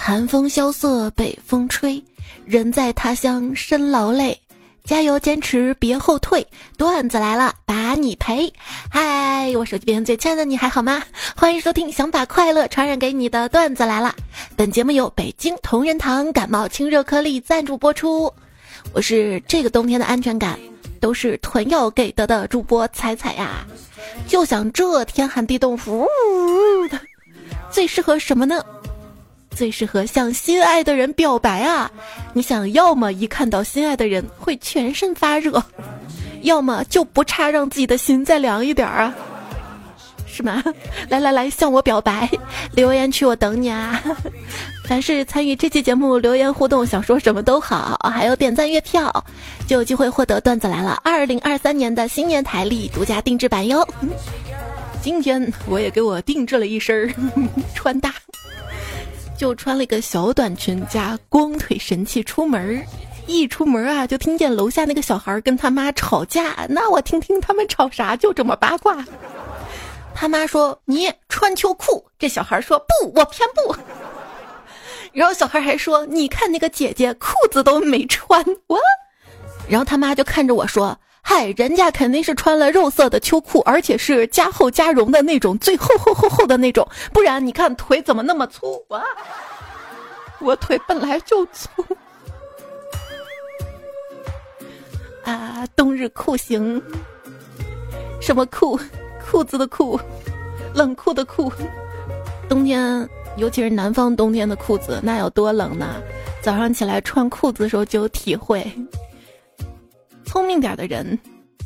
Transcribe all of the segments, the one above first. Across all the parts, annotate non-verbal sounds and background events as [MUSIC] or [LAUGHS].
寒风萧瑟，北风吹，人在他乡身劳累。加油，坚持，别后退！段子来了，把你陪。嗨，我手机边最亲爱的你还好吗？欢迎收听，想把快乐传染给你的段子来了。本节目由北京同仁堂感冒清热颗粒赞助播出。我是这个冬天的安全感都是囤药给的的主播彩彩呀。就想这天寒地冻，呜的，最适合什么呢？最适合向心爱的人表白啊！你想要么一看到心爱的人会全身发热，要么就不差让自己的心再凉一点儿啊，是吗？[LAUGHS] 来来来，向我表白，留言区我等你啊！凡是参与这期节目留言互动，想说什么都好，还有点赞月票，就有机会获得段子来了二零二三年的新年台历独家定制版哟。今天我也给我定制了一身 [LAUGHS] 穿搭。就穿了一个小短裙加光腿神器出门一出门啊，就听见楼下那个小孩跟他妈吵架。那我听听他们吵啥，就这么八卦。他妈说你穿秋裤，这小孩说不，我偏不。[LAUGHS] 然后小孩还说你看那个姐姐裤子都没穿，我。然后他妈就看着我说。嗨，人家肯定是穿了肉色的秋裤，而且是加厚加绒的那种，最厚厚厚厚的那种。不然你看腿怎么那么粗？啊？我腿本来就粗。啊，冬日酷刑。什么裤？裤子的裤，冷酷的酷。冬天，尤其是南方冬天的裤子，那有多冷呢？早上起来穿裤子的时候就有体会。聪明点的人，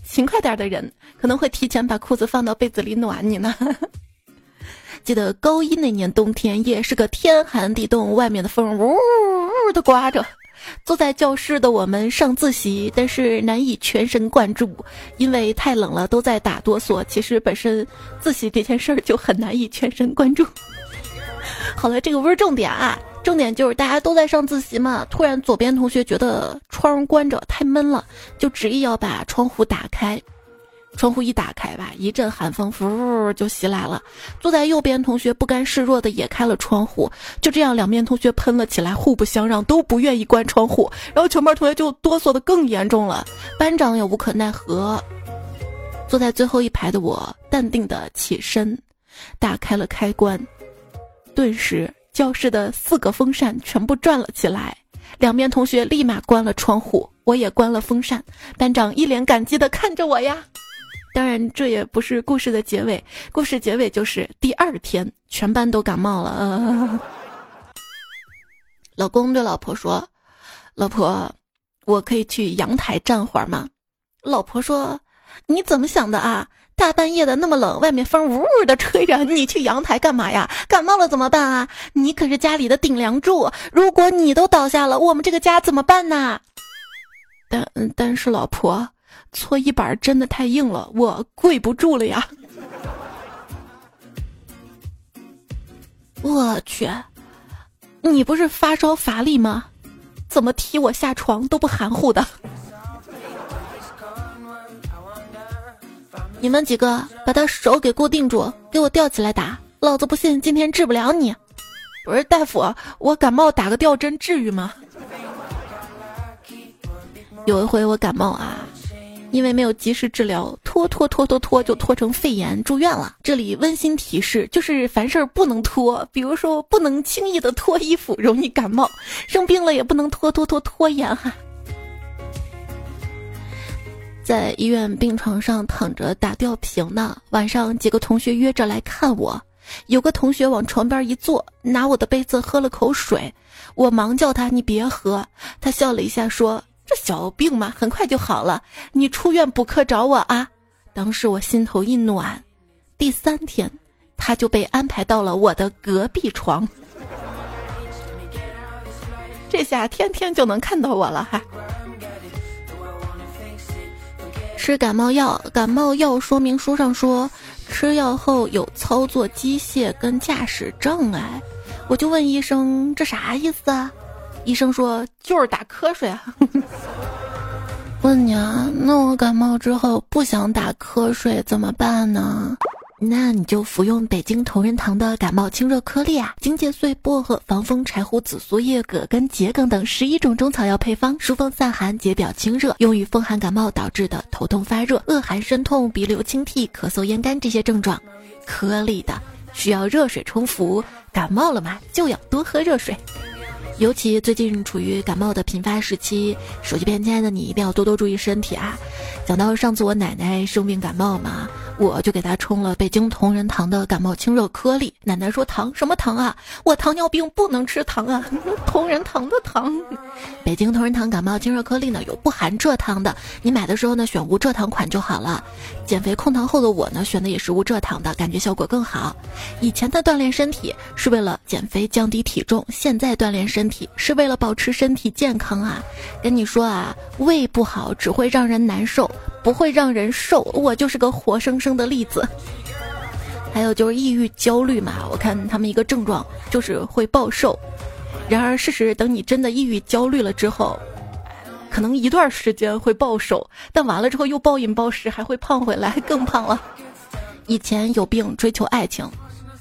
勤快点的人，可能会提前把裤子放到被子里暖你呢。[LAUGHS] 记得高一那年冬天，也是个天寒地冻，外面的风呜呜的刮着。坐在教室的我们上自习，但是难以全神贯注，因为太冷了，都在打哆嗦。其实本身自习这件事儿就很难以全神贯注。好了，这个不是重点啊。重点就是大家都在上自习嘛，突然左边同学觉得窗关着太闷了，就执意要把窗户打开。窗户一打开吧，一阵寒风呼就袭来了。坐在右边同学不甘示弱的也开了窗户，就这样两边同学喷了起来，互不相让，都不愿意关窗户。然后全班同学就哆嗦的更严重了，班长也无可奈何。坐在最后一排的我淡定的起身，打开了开关，顿时。教室的四个风扇全部转了起来，两边同学立马关了窗户，我也关了风扇。班长一脸感激的看着我呀。当然，这也不是故事的结尾，故事结尾就是第二天全班都感冒了。老公对老婆说：“老婆，我可以去阳台站会儿吗？”老婆说：“你怎么想的啊？”大半夜的那么冷，外面风呜呜的吹着，你去阳台干嘛呀？感冒了怎么办啊？你可是家里的顶梁柱，如果你都倒下了，我们这个家怎么办呢？但但是老婆，搓衣板真的太硬了，我跪不住了呀！我去，你不是发烧乏力吗？怎么踢我下床都不含糊的？你们几个把他手给固定住，给我吊起来打！老子不信今天治不了你。不是大夫，我感冒打个吊针至于吗？有一回我感冒啊，因为没有及时治疗，拖拖拖拖拖就拖成肺炎住院了。这里温馨提示，就是凡事不能拖，比如说不能轻易的脱衣服，容易感冒；生病了也不能拖拖拖拖延哈。在医院病床上躺着打吊瓶呢。晚上几个同学约着来看我，有个同学往床边一坐，拿我的杯子喝了口水。我忙叫他：“你别喝。”他笑了一下说：“这小病嘛，很快就好了。你出院补课找我啊。”当时我心头一暖。第三天，他就被安排到了我的隔壁床。这下天天就能看到我了，哈。吃感冒药，感冒药说明书上说，吃药后有操作机械跟驾驶障碍。我就问医生，这啥意思啊？医生说就是打瞌睡啊。[LAUGHS] 问你啊，那我感冒之后不想打瞌睡怎么办呢？那你就服用北京同仁堂的感冒清热颗粒啊，荆芥碎、薄荷、防风柴胡、紫苏叶、葛根、桔梗等十一种中草药配方，疏风散寒、解表清热，用于风寒感冒导致的头痛发热、恶寒身痛、鼻流清涕、咳嗽咽干这些症状。颗粒的需要热水冲服，感冒了嘛就要多喝热水。尤其最近处于感冒的频发时期，手机边亲爱的你一定要多多注意身体啊！讲到上次我奶奶生病感冒嘛。我就给他冲了北京同仁堂的感冒清热颗粒。奶奶说糖什么糖啊？我糖尿病不能吃糖啊！[LAUGHS] 同仁堂的糖，北京同仁堂感冒清热颗粒呢有不含蔗糖的，你买的时候呢选无蔗糖款就好了。减肥控糖后的我呢选的也是无蔗糖的，感觉效果更好。以前的锻炼身体是为了减肥降低体重，现在锻炼身体是为了保持身体健康啊！跟你说啊，胃不好只会让人难受。不会让人瘦，我就是个活生生的例子。还有就是抑郁焦虑嘛，我看他们一个症状就是会暴瘦。然而事实，等你真的抑郁焦虑了之后，可能一段时间会暴瘦，但完了之后又暴饮暴食，还会胖回来，[LAUGHS] 更胖了。以前有病追求爱情，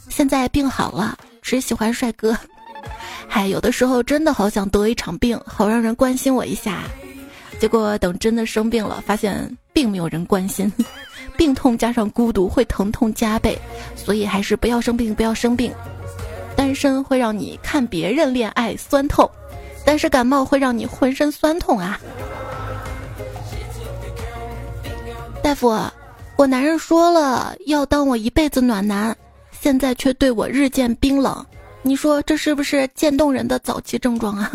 现在病好了只喜欢帅哥。嗨，有的时候真的好想得一场病，好让人关心我一下。结果等真的生病了，发现并没有人关心，[LAUGHS] 病痛加上孤独会疼痛加倍，所以还是不要生病，不要生病。单身会让你看别人恋爱酸痛，但是感冒会让你浑身酸痛啊！大夫，我男人说了要当我一辈子暖男，现在却对我日渐冰冷，你说这是不是渐冻人的早期症状啊？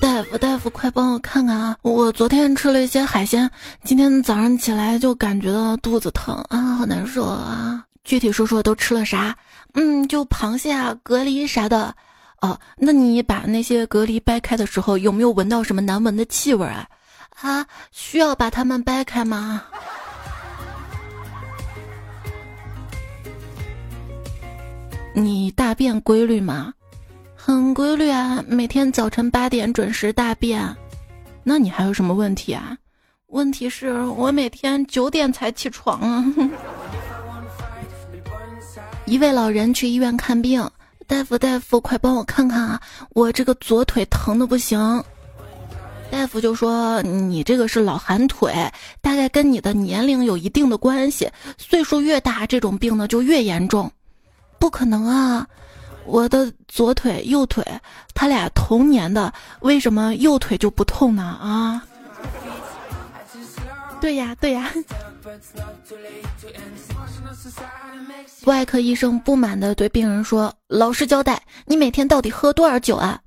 大夫，大夫，快帮我看看啊！我昨天吃了一些海鲜，今天早上起来就感觉到肚子疼啊，好难受啊！具体说说都吃了啥？嗯，就螃蟹啊、蛤蜊啥的。哦，那你把那些蛤蜊掰开的时候，有没有闻到什么难闻的气味啊？啊，需要把它们掰开吗？你大便规律吗？很规律啊，每天早晨八点准时大便。那你还有什么问题啊？问题是我每天九点才起床啊。一位老人去医院看病，大夫大夫，快帮我看看啊，我这个左腿疼的不行。大夫就说你这个是老寒腿，大概跟你的年龄有一定的关系，岁数越大，这种病呢就越严重。不可能啊。我的左腿、右腿，他俩同年的，为什么右腿就不痛呢？啊？对呀，对呀。外科医生不满的对病人说：“老实交代，你每天到底喝多少酒啊？”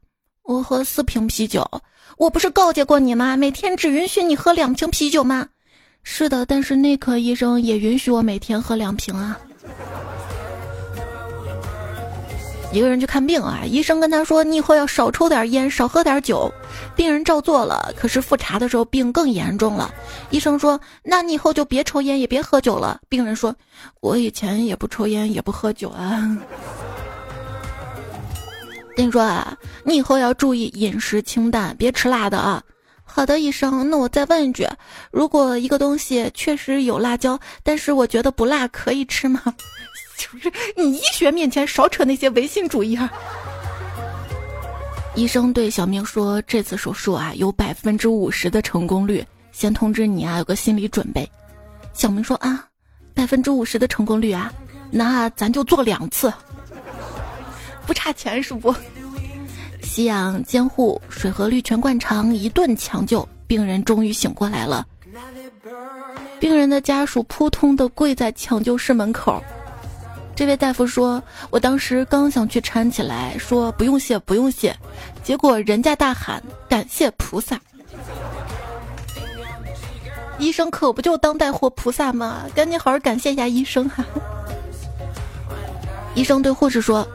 我喝四瓶啤酒。我不是告诫过你吗？每天只允许你喝两瓶啤酒吗？是的，但是内科医生也允许我每天喝两瓶啊。一个人去看病啊，医生跟他说：“你以后要少抽点烟，少喝点酒。”病人照做了，可是复查的时候病更严重了。医生说：“那你以后就别抽烟，也别喝酒了。”病人说：“我以前也不抽烟，也不喝酒啊。”跟你说啊，你以后要注意饮食清淡，别吃辣的啊。好的，医生，那我再问一句：如果一个东西确实有辣椒，但是我觉得不辣，可以吃吗？[LAUGHS] 就是你医学面前少扯那些唯心主义啊！医生对小明说：“这次手术啊，有百分之五十的成功率，先通知你啊，有个心理准备。”小明说：“啊，百分之五十的成功率啊，那咱就做两次，不差钱是不？”吸氧、监护、水和氯全灌肠，一顿抢救，病人终于醒过来了。病人的家属扑通的跪在抢救室门口。这位大夫说：“我当时刚想去搀起来，说不用谢，不用谢，结果人家大喊感谢菩萨。医生可不就当代货菩萨吗？赶紧好好感谢一下医生哈。”医生对护士说：“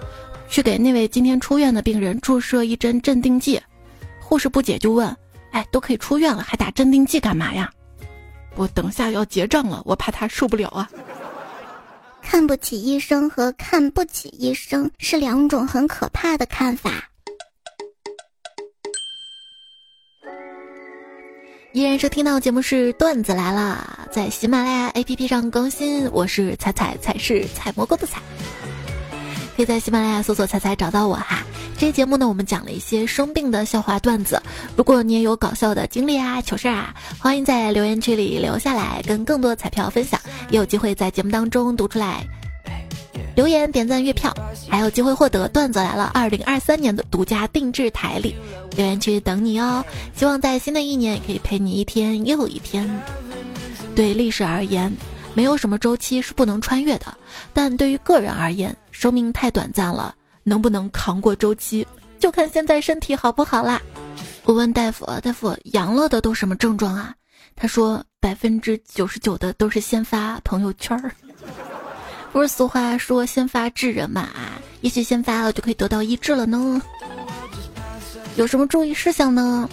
去给那位今天出院的病人注射一针镇定剂。”护士不解就问：“哎，都可以出院了，还打镇定剂干嘛呀？”我等下要结账了，我怕他受不了啊。看不起医生和看不起医生是两种很可怕的看法。依然是听到节目是段子来了，在喜马拉雅 APP 上更新。我是彩彩，彩是采蘑菇的采，可以在喜马拉雅搜索“彩彩”找到我哈。这期节目呢，我们讲了一些生病的笑话段子。如果你也有搞笑的经历啊、糗事啊，欢迎在留言区里留下来，跟更多彩票分享，也有机会在节目当中读出来。留言、点赞、月票，还有机会获得段子来了二零二三年的独家定制台历。留言区等你哦！希望在新的一年可以陪你一天又一天。对历史而言，没有什么周期是不能穿越的，但对于个人而言，生命太短暂了，能不能扛过周期，就看现在身体好不好啦。我问大夫：“大夫，阳了的都什么症状啊？”他说：“百分之九十九的都是先发朋友圈儿。[LAUGHS] ”不是俗话说先发制人嘛？也许先发了就可以得到医治了呢。有什么注意事项呢？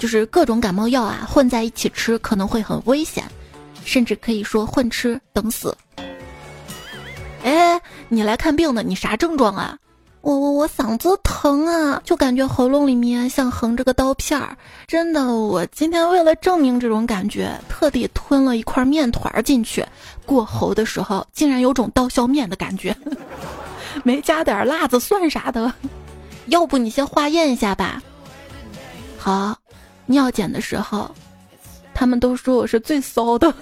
就是各种感冒药啊混在一起吃可能会很危险，甚至可以说混吃等死。哎，你来看病的，你啥症状啊？我我我嗓子疼啊，就感觉喉咙里面像横着个刀片儿。真的，我今天为了证明这种感觉，特地吞了一块面团进去，过喉的时候竟然有种刀削面的感觉，[LAUGHS] 没加点辣子蒜啥的。[LAUGHS] 要不你先化验一下吧。好，尿检的时候，他们都说我是最骚的。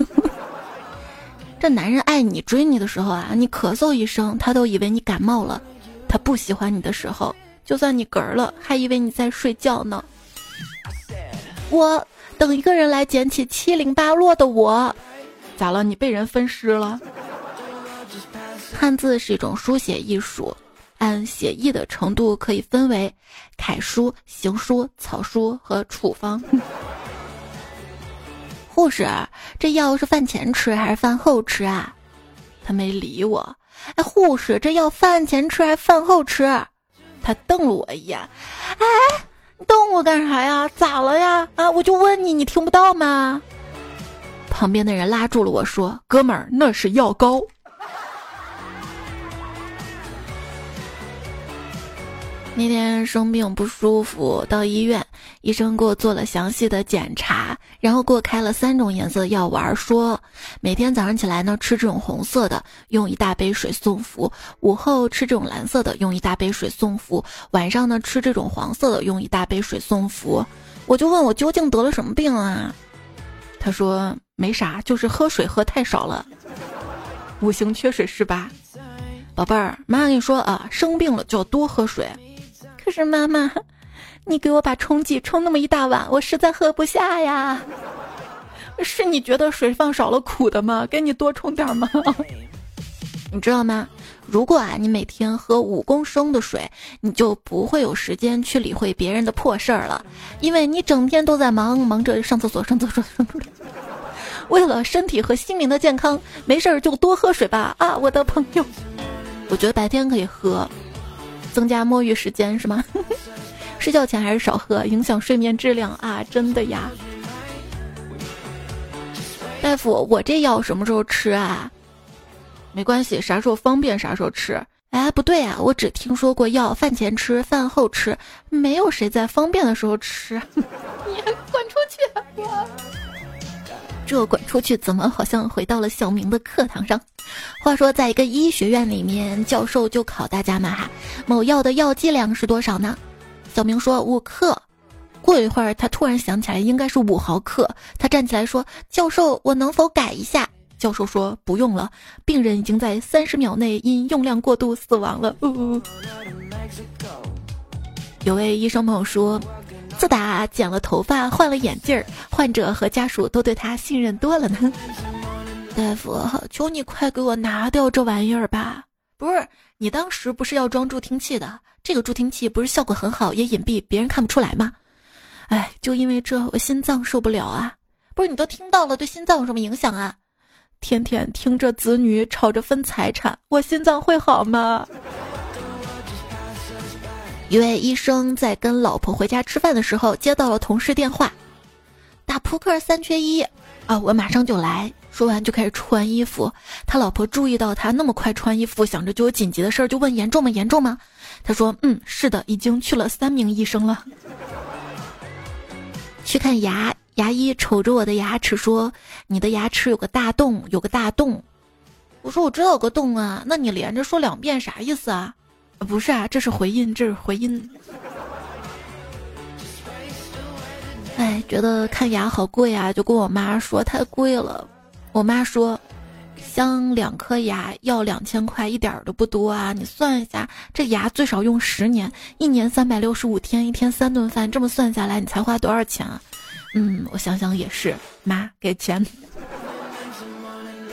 这男人爱你追你的时候啊，你咳嗽一声，他都以为你感冒了。他不喜欢你的时候，就算你嗝儿了，还以为你在睡觉呢。我等一个人来捡起七零八落的我，咋了？你被人分尸了？汉字是一种书写艺术，按写意的程度可以分为楷书、行书、草书和处方。护士，这药是饭前吃还是饭后吃啊？他没理我。哎，护士，这药饭前吃还是饭后吃？他瞪了我一眼。哎，你瞪我干啥呀？咋了呀？啊，我就问你，你听不到吗？旁边的人拉住了我说：“哥们儿，那是药膏。”那天生病不舒服，到医院，医生给我做了详细的检查，然后给我开了三种颜色药丸，说每天早上起来呢吃这种红色的，用一大杯水送服；午后吃这种蓝色的，用一大杯水送服；晚上呢吃这种黄色的，用一大杯水送服。我就问我究竟得了什么病啊？他说没啥，就是喝水喝太少了，五行缺水是吧？宝贝儿，妈跟你说啊，生病了就要多喝水。是妈妈，你给我把冲剂冲那么一大碗，我实在喝不下呀。是你觉得水放少了苦的吗？给你多冲点吗？[LAUGHS] 你知道吗？如果啊，你每天喝五公升的水，你就不会有时间去理会别人的破事儿了，因为你整天都在忙忙着上厕所、上厕所、上厕所。[LAUGHS] 为了身体和心灵的健康，没事儿就多喝水吧啊，我的朋友。我觉得白天可以喝。增加摸鱼时间是吗？[LAUGHS] 睡觉前还是少喝，影响睡眠质量啊！真的呀。大夫，我这药什么时候吃啊？没关系，啥时候方便啥时候吃。哎，不对啊，我只听说过药饭前吃，饭后吃，没有谁在方便的时候吃。[LAUGHS] 你滚出去！这滚出去怎么好像回到了小明的课堂上？话说，在一个医学院里面，教授就考大家嘛哈，某药的药剂量是多少呢？小明说五克。过一会儿，他突然想起来应该是五毫克，他站起来说：“教授，我能否改一下？”教授说：“不用了，病人已经在三十秒内因用量过度死亡了。”有位医生朋友说。自打剪了头发、换了眼镜儿，患者和家属都对他信任多了呢。[LAUGHS] 大夫，求你快给我拿掉这玩意儿吧！不是你当时不是要装助听器的？这个助听器不是效果很好，也隐蔽，别人看不出来吗？哎，就因为这，我心脏受不了啊！不是你都听到了，对心脏有什么影响啊？天天听着子女吵着分财产，我心脏会好吗？一位医生在跟老婆回家吃饭的时候，接到了同事电话，打扑克三缺一啊！我马上就来。说完就开始穿衣服。他老婆注意到他那么快穿衣服，想着就有紧急的事儿，就问严重吗？严重吗？他说：嗯，是的，已经去了三名医生了。[LAUGHS] 去看牙，牙医瞅着我的牙齿说：“你的牙齿有个大洞，有个大洞。”我说：“我知道有个洞啊，那你连着说两遍啥意思啊？”不是啊，这是回音，这是回音。哎，觉得看牙好贵啊，就跟我妈说太贵了。我妈说，镶两颗牙要两千块，一点都不多啊。你算一下，这牙最少用十年，一年三百六十五天，一天三顿饭，这么算下来，你才花多少钱啊？嗯，我想想也是，妈给钱。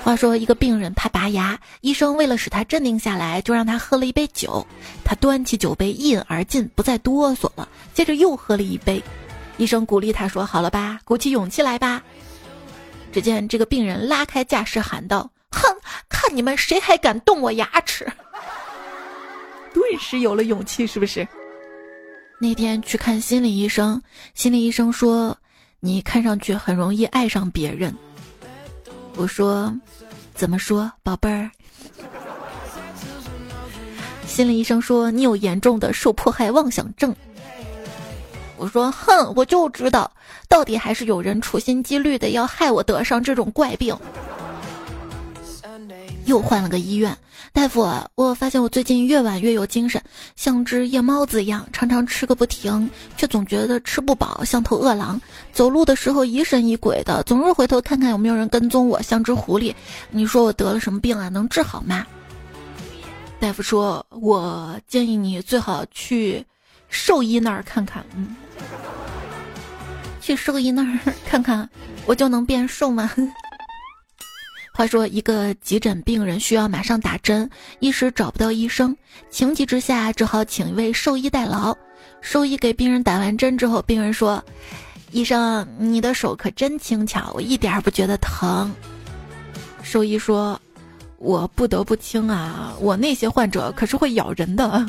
话说，一个病人怕拔牙，医生为了使他镇定下来，就让他喝了一杯酒。他端起酒杯一饮而尽，不再哆嗦了。接着又喝了一杯。医生鼓励他说：“好了吧，鼓起勇气来吧。”只见这个病人拉开架势喊道：“哼，看你们谁还敢动我牙齿！” [LAUGHS] 顿时有了勇气，是不是？那天去看心理医生，心理医生说：“你看上去很容易爱上别人。”我说：“怎么说，宝贝儿？”心理医生说：“你有严重的受迫害妄想症。”我说：“哼，我就知道，到底还是有人处心积虑的要害我得上这种怪病。”又换了个医院，大夫，我发现我最近越晚越有精神，像只夜猫子一样，常常吃个不停，却总觉得吃不饱，像头饿狼。走路的时候疑神疑鬼的，总是回头看看有没有人跟踪我，像只狐狸。你说我得了什么病啊？能治好吗？大夫说：“我建议你最好去兽医那儿看看。”嗯。去兽医那儿看看，我就能变瘦吗？话说，一个急诊病人需要马上打针，一时找不到医生，情急之下只好请一位兽医代劳。兽医给病人打完针之后，病人说：“医生，你的手可真轻巧，我一点不觉得疼。”兽医说：“我不得不轻啊，我那些患者可是会咬人的。”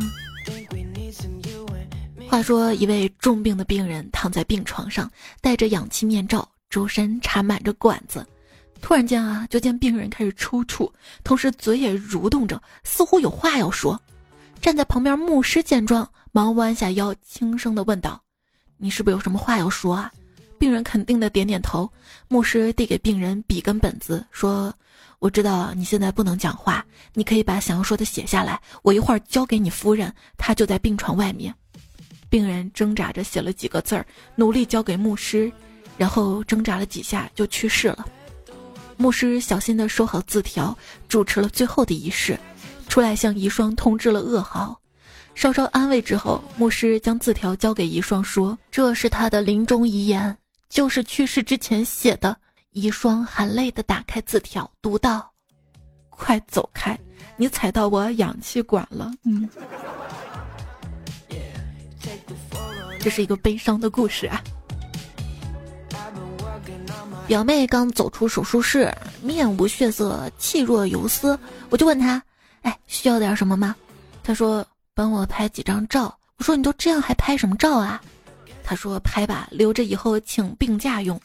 话说，一位重病的病人躺在病床上，戴着氧气面罩，周身插满着管子。突然间啊，就见病人开始抽搐，同时嘴也蠕动着，似乎有话要说。站在旁边牧师见状，忙弯下腰，轻声的问道：“你是不是有什么话要说啊？”病人肯定的点点头。牧师递给病人笔跟本子，说：“我知道你现在不能讲话，你可以把想要说的写下来，我一会儿交给你夫人，她就在病床外面。”病人挣扎着写了几个字儿，努力交给牧师，然后挣扎了几下就去世了。牧师小心地收好字条，主持了最后的仪式，出来向遗孀通知了噩耗。稍稍安慰之后，牧师将字条交给遗孀，说：“这是他的临终遗言，就是去世之前写的。”遗孀含泪地打开字条，读道：“快走开，你踩到我氧气管了。”嗯。这是一个悲伤的故事啊！表妹刚走出手术室，面无血色，气若游丝。我就问她：“哎，需要点什么吗？”她说：“帮我拍几张照。”我说：“你都这样还拍什么照啊？”她说：“拍吧，留着以后请病假用。”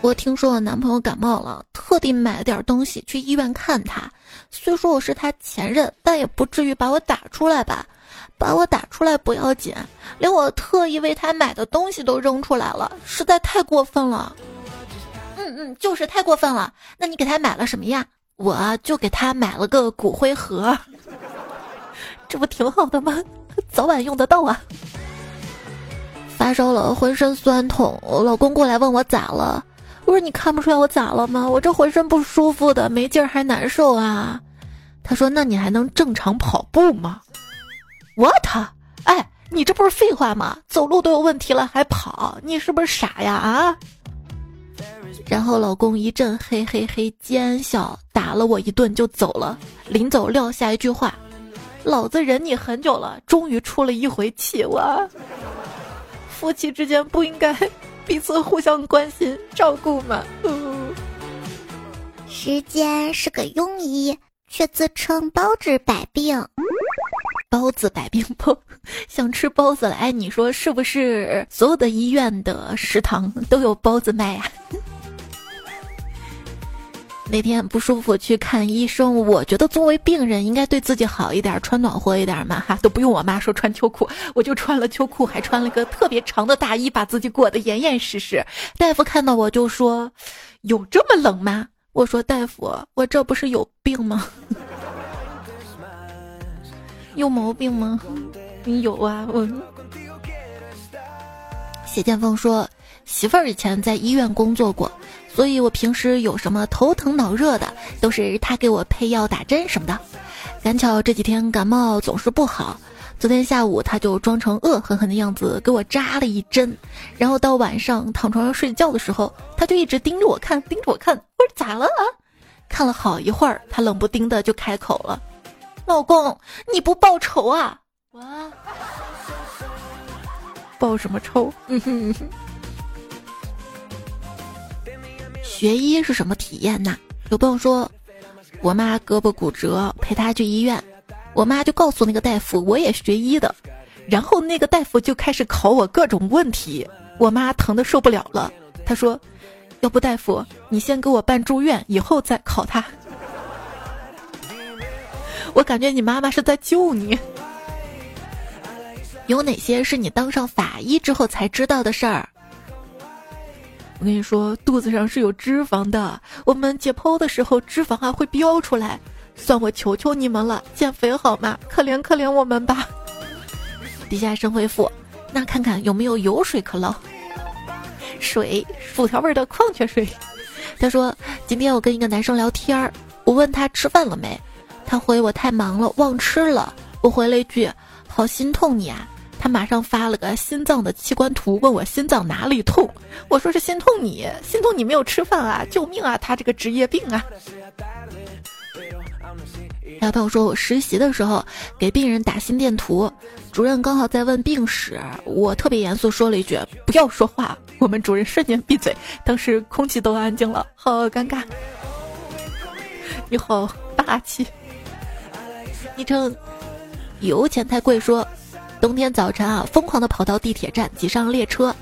我听说我男朋友感冒了，特地买了点东西去医院看他。虽说我是他前任，但也不至于把我打出来吧。把我打出来不要紧，连我特意为他买的东西都扔出来了，实在太过分了。嗯嗯，就是太过分了。那你给他买了什么呀？我就给他买了个骨灰盒，[LAUGHS] 这不挺好的吗？早晚用得到啊。发烧了，浑身酸痛，我老公过来问我咋了，我说你看不出来我咋了吗？我这浑身不舒服的，没劲儿还难受啊。他说那你还能正常跑步吗？what？，哎，你这不是废话吗？走路都有问题了还跑，你是不是傻呀啊？然后老公一阵嘿嘿嘿奸笑，打了我一顿就走了。临走撂下一句话：“老子忍你很久了，终于出了一回气。”我夫妻之间不应该彼此互相关心照顾吗？时间是个庸医，却自称包治百病。包子百病包，[LAUGHS] 想吃包子了。哎，你说是不是？所有的医院的食堂都有包子卖呀？[LAUGHS] 那天不舒服去看医生，我觉得作为病人应该对自己好一点，穿暖和一点嘛哈，都不用我妈说穿秋裤，我就穿了秋裤，还穿了个特别长的大衣，把自己裹得严严实实。大夫看到我就说：“有这么冷吗？”我说：“大夫，我这不是有病吗？[LAUGHS] 有毛病吗？你有啊，我。”谢剑锋说：“媳妇儿以前在医院工作过。”所以我平时有什么头疼脑热的，都是他给我配药打针什么的。赶巧这几天感冒总是不好，昨天下午他就装成恶狠狠的样子给我扎了一针，然后到晚上躺床上睡觉的时候，他就一直盯着我看，盯着我看。我说咋了啊？看了好一会儿，他冷不丁的就开口了：“老公，你不报仇啊？”哇，[LAUGHS] 报什么仇？嗯哼。学医是什么体验呢？有朋友说，我妈胳膊骨折，陪她去医院，我妈就告诉那个大夫，我也学医的，然后那个大夫就开始考我各种问题，我妈疼的受不了了，她说，要不大夫你先给我办住院，以后再考他。我感觉你妈妈是在救你。有哪些是你当上法医之后才知道的事儿？我跟你说，肚子上是有脂肪的。我们解剖的时候，脂肪啊会飙出来。算我求求你们了，减肥好吗？可怜可怜我们吧。底下生回复，那看看有没有油水可捞。水，薯条味的矿泉水。他说，今天我跟一个男生聊天儿，我问他吃饭了没，他回我太忙了，忘吃了。我回了一句，好心痛你啊。他马上发了个心脏的器官图，问我心脏哪里痛。我说是心痛你，心痛你没有吃饭啊！救命啊！他这个职业病啊！还有朋友说我实习的时候给病人打心电图，主任刚好在问病史，我特别严肃说了一句不要说话。我们主任瞬间闭嘴，当时空气都安静了，好尴尬。你好霸气。昵称油钱太贵说。冬天早晨啊，疯狂的跑到地铁站，挤上列车。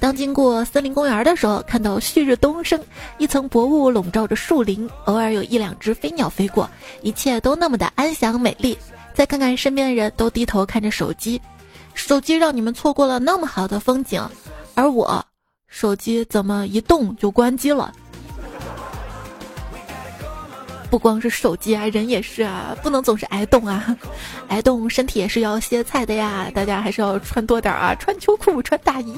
当经过森林公园的时候，看到旭日东升，一层薄雾笼罩着树林，偶尔有一两只飞鸟飞过，一切都那么的安详美丽。再看看身边的人都低头看着手机，手机让你们错过了那么好的风景，而我，手机怎么一动就关机了？不光是手机啊，人也是啊，不能总是挨冻啊，[LAUGHS] 挨冻身体也是要歇菜的呀。大家还是要穿多点啊，穿秋裤，穿大衣。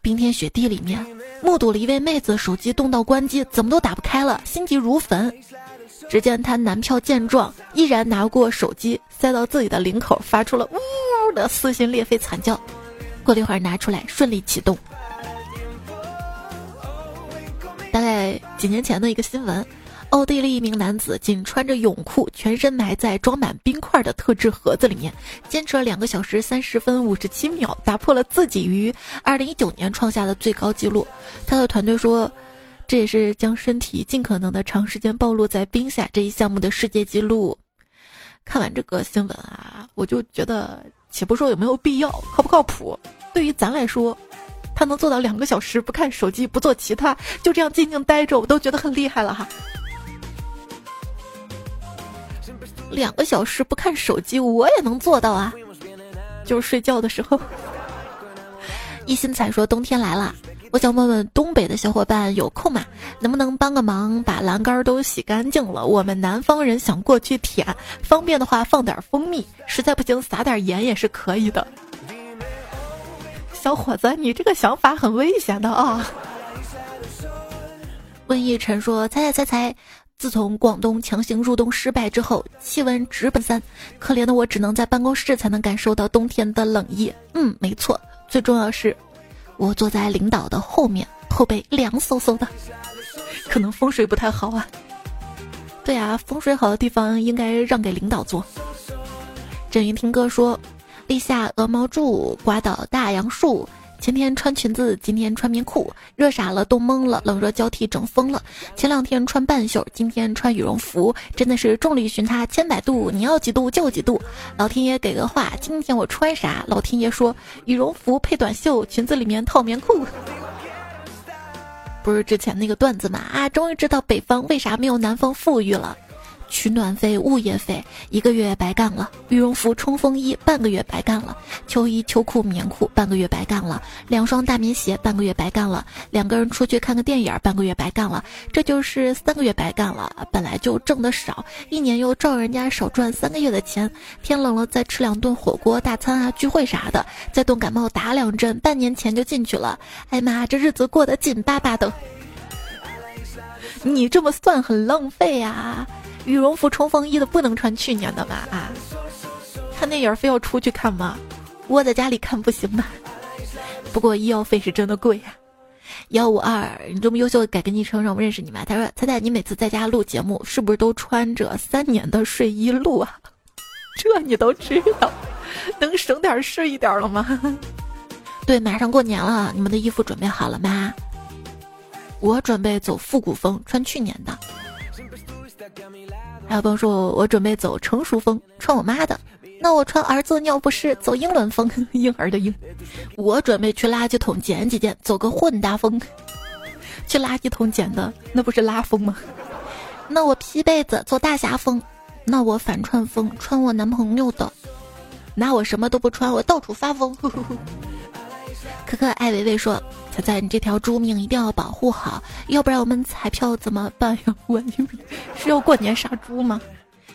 冰天雪地里面，目睹了一位妹子手机冻到关机，怎么都打不开了，心急如焚。只见她男票见状，依然拿过手机塞到自己的领口，发出了呜的撕心裂肺惨叫。过了一会儿，拿出来顺利启动。大概几年前的一个新闻，奥地利一名男子仅穿着泳裤，全身埋在装满冰块的特制盒子里面，坚持了两个小时三十分五十七秒，打破了自己于二零一九年创下的最高纪录。他的团队说，这也是将身体尽可能的长时间暴露在冰下这一项目的世界纪录。看完这个新闻啊，我就觉得，且不说有没有必要，靠不靠谱，对于咱来说。他能做到两个小时不看手机不做其他，就这样静静待着，我都觉得很厉害了哈。两个小时不看手机，我也能做到啊，就是睡觉的时候。[LAUGHS] 一心彩说冬天来了，我想问问东北的小伙伴有空吗？能不能帮个忙，把栏杆都洗干净了？我们南方人想过去舔，方便的话放点蜂蜜，实在不行撒点盐也是可以的。小伙子，你这个想法很危险的啊！[LAUGHS] 温逸晨说：“猜猜猜猜，自从广东强行入冬失败之后，气温直奔三，可怜的我只能在办公室才能感受到冬天的冷意。嗯，没错，最重要是，我坐在领导的后面，后背凉飕飕的，[LAUGHS] 可能风水不太好啊。对啊，风水好的地方应该让给领导坐。”郑云听歌说。立夏鹅毛柱，刮倒大杨树。前天穿裙子，今天穿棉裤，热傻了，冻懵了，冷热交替整疯了。前两天穿半袖，今天穿羽绒服，真的是众里寻他千百度。你要几度就几度，老天爷给个话，今天我穿啥？老天爷说羽绒服配短袖，裙子里面套棉裤。不是之前那个段子嘛？啊，终于知道北方为啥没有南方富裕了。取暖费、物业费，一个月白干了；羽绒服、冲锋衣，半个月白干了；秋衣、秋裤、棉裤，半个月白干了；两双大棉鞋，半个月白干了；两个人出去看个电影，半个月白干了。这就是三个月白干了。本来就挣的少，一年又照人家少赚三个月的钱。天冷了再吃两顿火锅大餐啊，聚会啥的，再冻感冒打两针，半年前就进去了。哎妈，这日子过得紧巴巴的。你这么算很浪费呀。羽绒服、冲锋衣的不能穿去年的吧？啊，看电影非要出去看吗？窝在家里看不行吗？不过医药费是真的贵呀。幺五二，你这么优秀，改个昵称让我认识你吗？他说：“猜猜你每次在家录节目是不是都穿着三年的睡衣录啊？[LAUGHS] 这你都知道，能省点是一点了吗？对，马上过年了，你们的衣服准备好了吗？我准备走复古风，穿去年的。”还有朋友说，我准备走成熟风，穿我妈的。那我穿儿子尿不湿，走英伦风，[LAUGHS] 婴儿的婴。我准备去垃圾桶捡几件，走个混搭风。去垃圾桶捡的，那不是拉风吗？那我披被子，走大侠风。那我反串风，穿我男朋友的。那我什么都不穿，我到处发疯。[LAUGHS] 可可爱维维说。彩彩，你这条猪命一定要保护好，要不然我们彩票怎么办呀？我是要过年杀猪吗？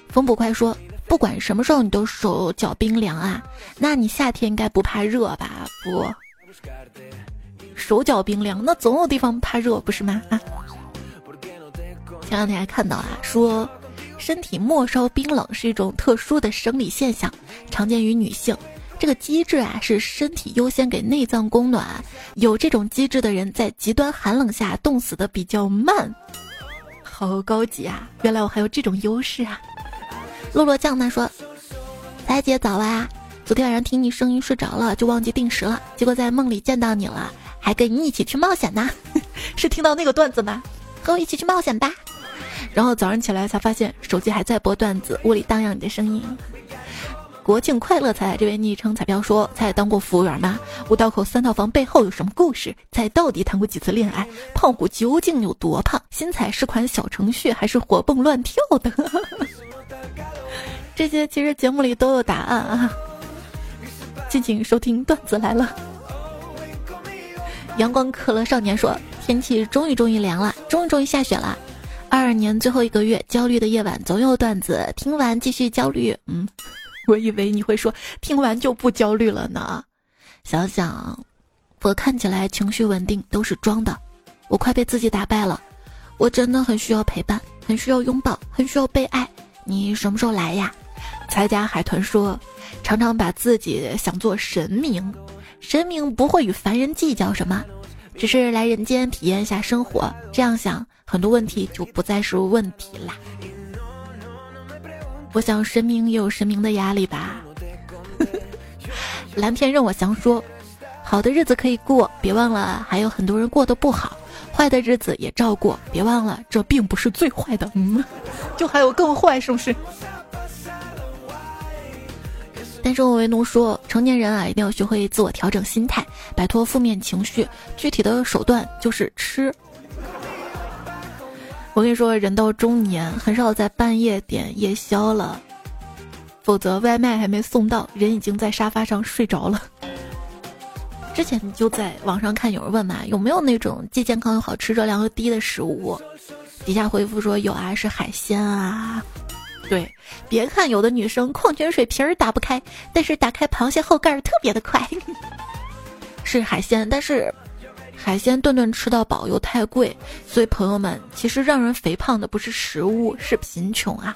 风捕快说，不管什么时候你都手脚冰凉啊，那你夏天应该不怕热吧？不，手脚冰凉，那总有地方怕热不是吗？啊，前两天还看到啊，说身体末梢冰冷是一种特殊的生理现象，常见于女性。这个机制啊，是身体优先给内脏供暖。有这种机制的人，在极端寒冷下冻死的比较慢。好高级啊！原来我还有这种优势啊！洛洛酱呢说：“彩姐早啊，昨天晚上听你声音睡着了，就忘记定时了。结果在梦里见到你了，还跟你一起去冒险呢。[LAUGHS] 是听到那个段子吗？和我一起去冒险吧。然后早上起来才发现手机还在播段子，屋里荡漾你的声音。”国庆快乐彩，这位昵称彩票说：“猜当过服务员吗？五道口三套房背后有什么故事？猜到底谈过几次恋爱？胖虎究竟有多胖？新彩是款小程序还是活蹦乱跳的？这些其实节目里都有答案啊！敬请收听段子来了。阳光可乐少年说：天气终于终于凉了，终于终于下雪了。二二年最后一个月，焦虑的夜晚总有段子，听完继续焦虑。嗯。”我以为你会说听完就不焦虑了呢。想想，我看起来情绪稳定都是装的，我快被自己打败了。我真的很需要陪伴，很需要拥抱，很需要被爱。你什么时候来呀？财家海豚说，常常把自己想做神明，神明不会与凡人计较什么，只是来人间体验一下生活。这样想，很多问题就不再是问题啦。我想神明也有神明的压力吧。[LAUGHS] 蓝天任我详说，好的日子可以过，别忘了还有很多人过得不好；坏的日子也照过，别忘了这并不是最坏的，嗯，[LAUGHS] 就还有更坏，是不是？但是我为奴说，成年人啊，一定要学会自我调整心态，摆脱负面情绪，具体的手段就是吃。我跟你说，人到中年很少在半夜点夜宵了，否则外卖还没送到，人已经在沙发上睡着了。[LAUGHS] 之前就在网上看，有人问嘛，有没有那种既健康又好吃、热量又低的食物？底下回复说有啊，是海鲜啊。对，别看有的女生矿泉水瓶儿打不开，但是打开螃蟹后盖儿特别的快。[LAUGHS] 是海鲜，但是。海鲜顿顿吃到饱又太贵，所以朋友们，其实让人肥胖的不是食物，是贫穷啊。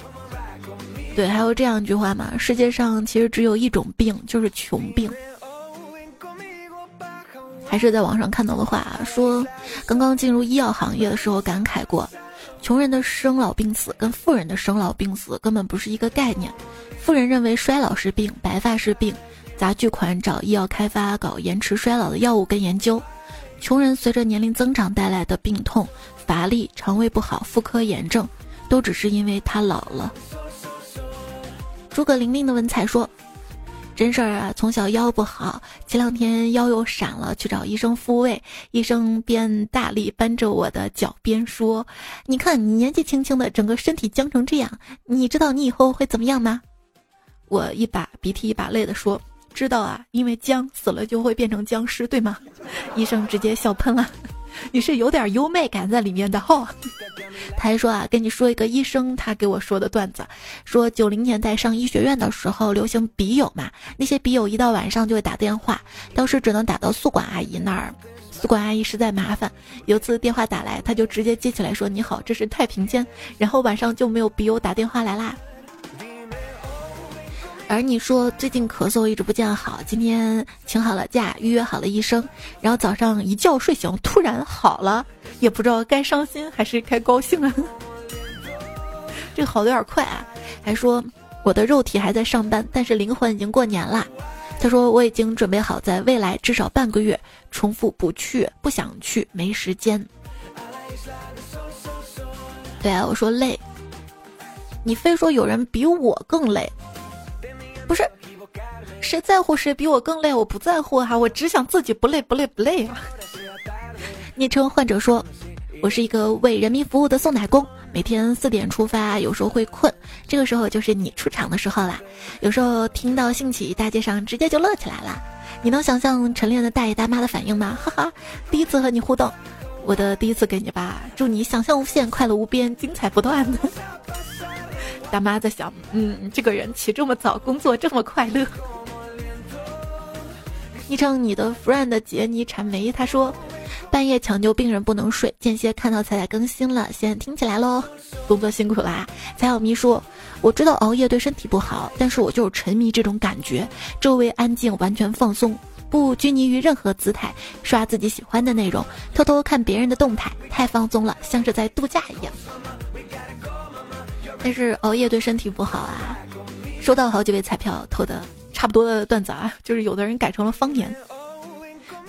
对，还有这样一句话嘛：世界上其实只有一种病，就是穷病。还是在网上看到的话说，刚刚进入医药行业的时候感慨过，穷人的生老病死跟富人的生老病死根本不是一个概念。富人认为衰老是病，白发是病，砸巨款找医药开发，搞延迟衰老的药物跟研究。穷人随着年龄增长带来的病痛、乏力、肠胃不好、妇科炎症，都只是因为他老了。诸葛玲玲的文采说：“真事儿啊，从小腰不好，前两天腰又闪了，去找医生复位。医生边大力扳着我的脚边说：“你看你年纪轻轻的，整个身体僵成这样，你知道你以后会怎么样吗？”我一把鼻涕一把泪的说：“知道啊，因为僵死了就会变成僵尸，对吗？” [LAUGHS] 医生直接笑喷了。[LAUGHS] 你是有点优美感在里面的哈，[LAUGHS] 他还说啊，跟你说一个医生他给我说的段子，说九零年代上医学院的时候流行笔友嘛，那些笔友一到晚上就会打电话，当时只能打到宿管阿姨那儿，宿管阿姨实在麻烦，有次电话打来，他就直接接起来说你好，这是太平间，然后晚上就没有笔友打电话来啦。而你说最近咳嗽一直不见好，今天请好了假，预约好了医生，然后早上一觉睡醒突然好了，也不知道该伤心还是该高兴啊。[LAUGHS] 这好的有点快啊，还说我的肉体还在上班，但是灵魂已经过年了。他说我已经准备好在未来至少半个月重复不去，不想去，没时间。对啊，我说累，你非说有人比我更累。不是，谁在乎谁比我更累？我不在乎哈，我只想自己不累不累不累啊！[LAUGHS] 昵称患者说：“我是一个为人民服务的送奶工，每天四点出发，有时候会困，这个时候就是你出场的时候啦。有时候听到兴起，大街上直接就乐起来了。你能想象晨练的大爷大妈的反应吗？哈哈，第一次和你互动，我的第一次给你吧，祝你想象无限，快乐无边，精彩不断。[LAUGHS] ”大妈在想，嗯，这个人起这么早，工作这么快乐。昵称你的 friend 杰尼缠眉，他说，半夜抢救病人不能睡，间歇看到彩彩更新了，先听起来喽。工作辛苦啦，彩小咪说，我知道熬夜对身体不好，但是我就是沉迷这种感觉，周围安静，完全放松，不拘泥于任何姿态，刷自己喜欢的内容，偷偷看别人的动态，太放松了，像是在度假一样。但是熬夜对身体不好啊！收到好几位彩票投的差不多的段子啊，[LAUGHS] 就是有的人改成了方言。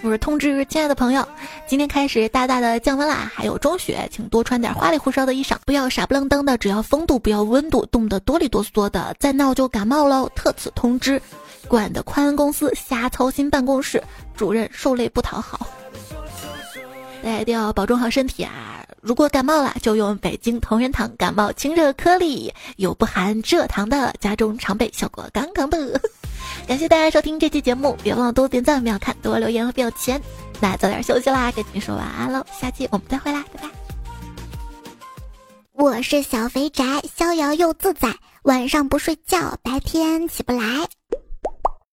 我是通知亲爱的朋友，今天开始大大的降温啦，还有中雪，请多穿点花里胡哨的衣裳，不要傻不愣登的，只要风度不要温度，冻得哆里哆嗦的，再闹就感冒喽。特此通知，管的宽公司瞎操心办公室主任受累不讨好。大家一定要保重好身体啊！如果感冒了，就用北京同仁堂感冒清热颗粒，有不含蔗糖的，家中常备，效果杠杠的。感谢大家收听这期节目，别忘了多点赞、秒看、多留言和表情。那早点休息啦，跟你说晚安喽，下期我们再会啦，拜拜。我是小肥宅，逍遥又自在，晚上不睡觉，白天起不来。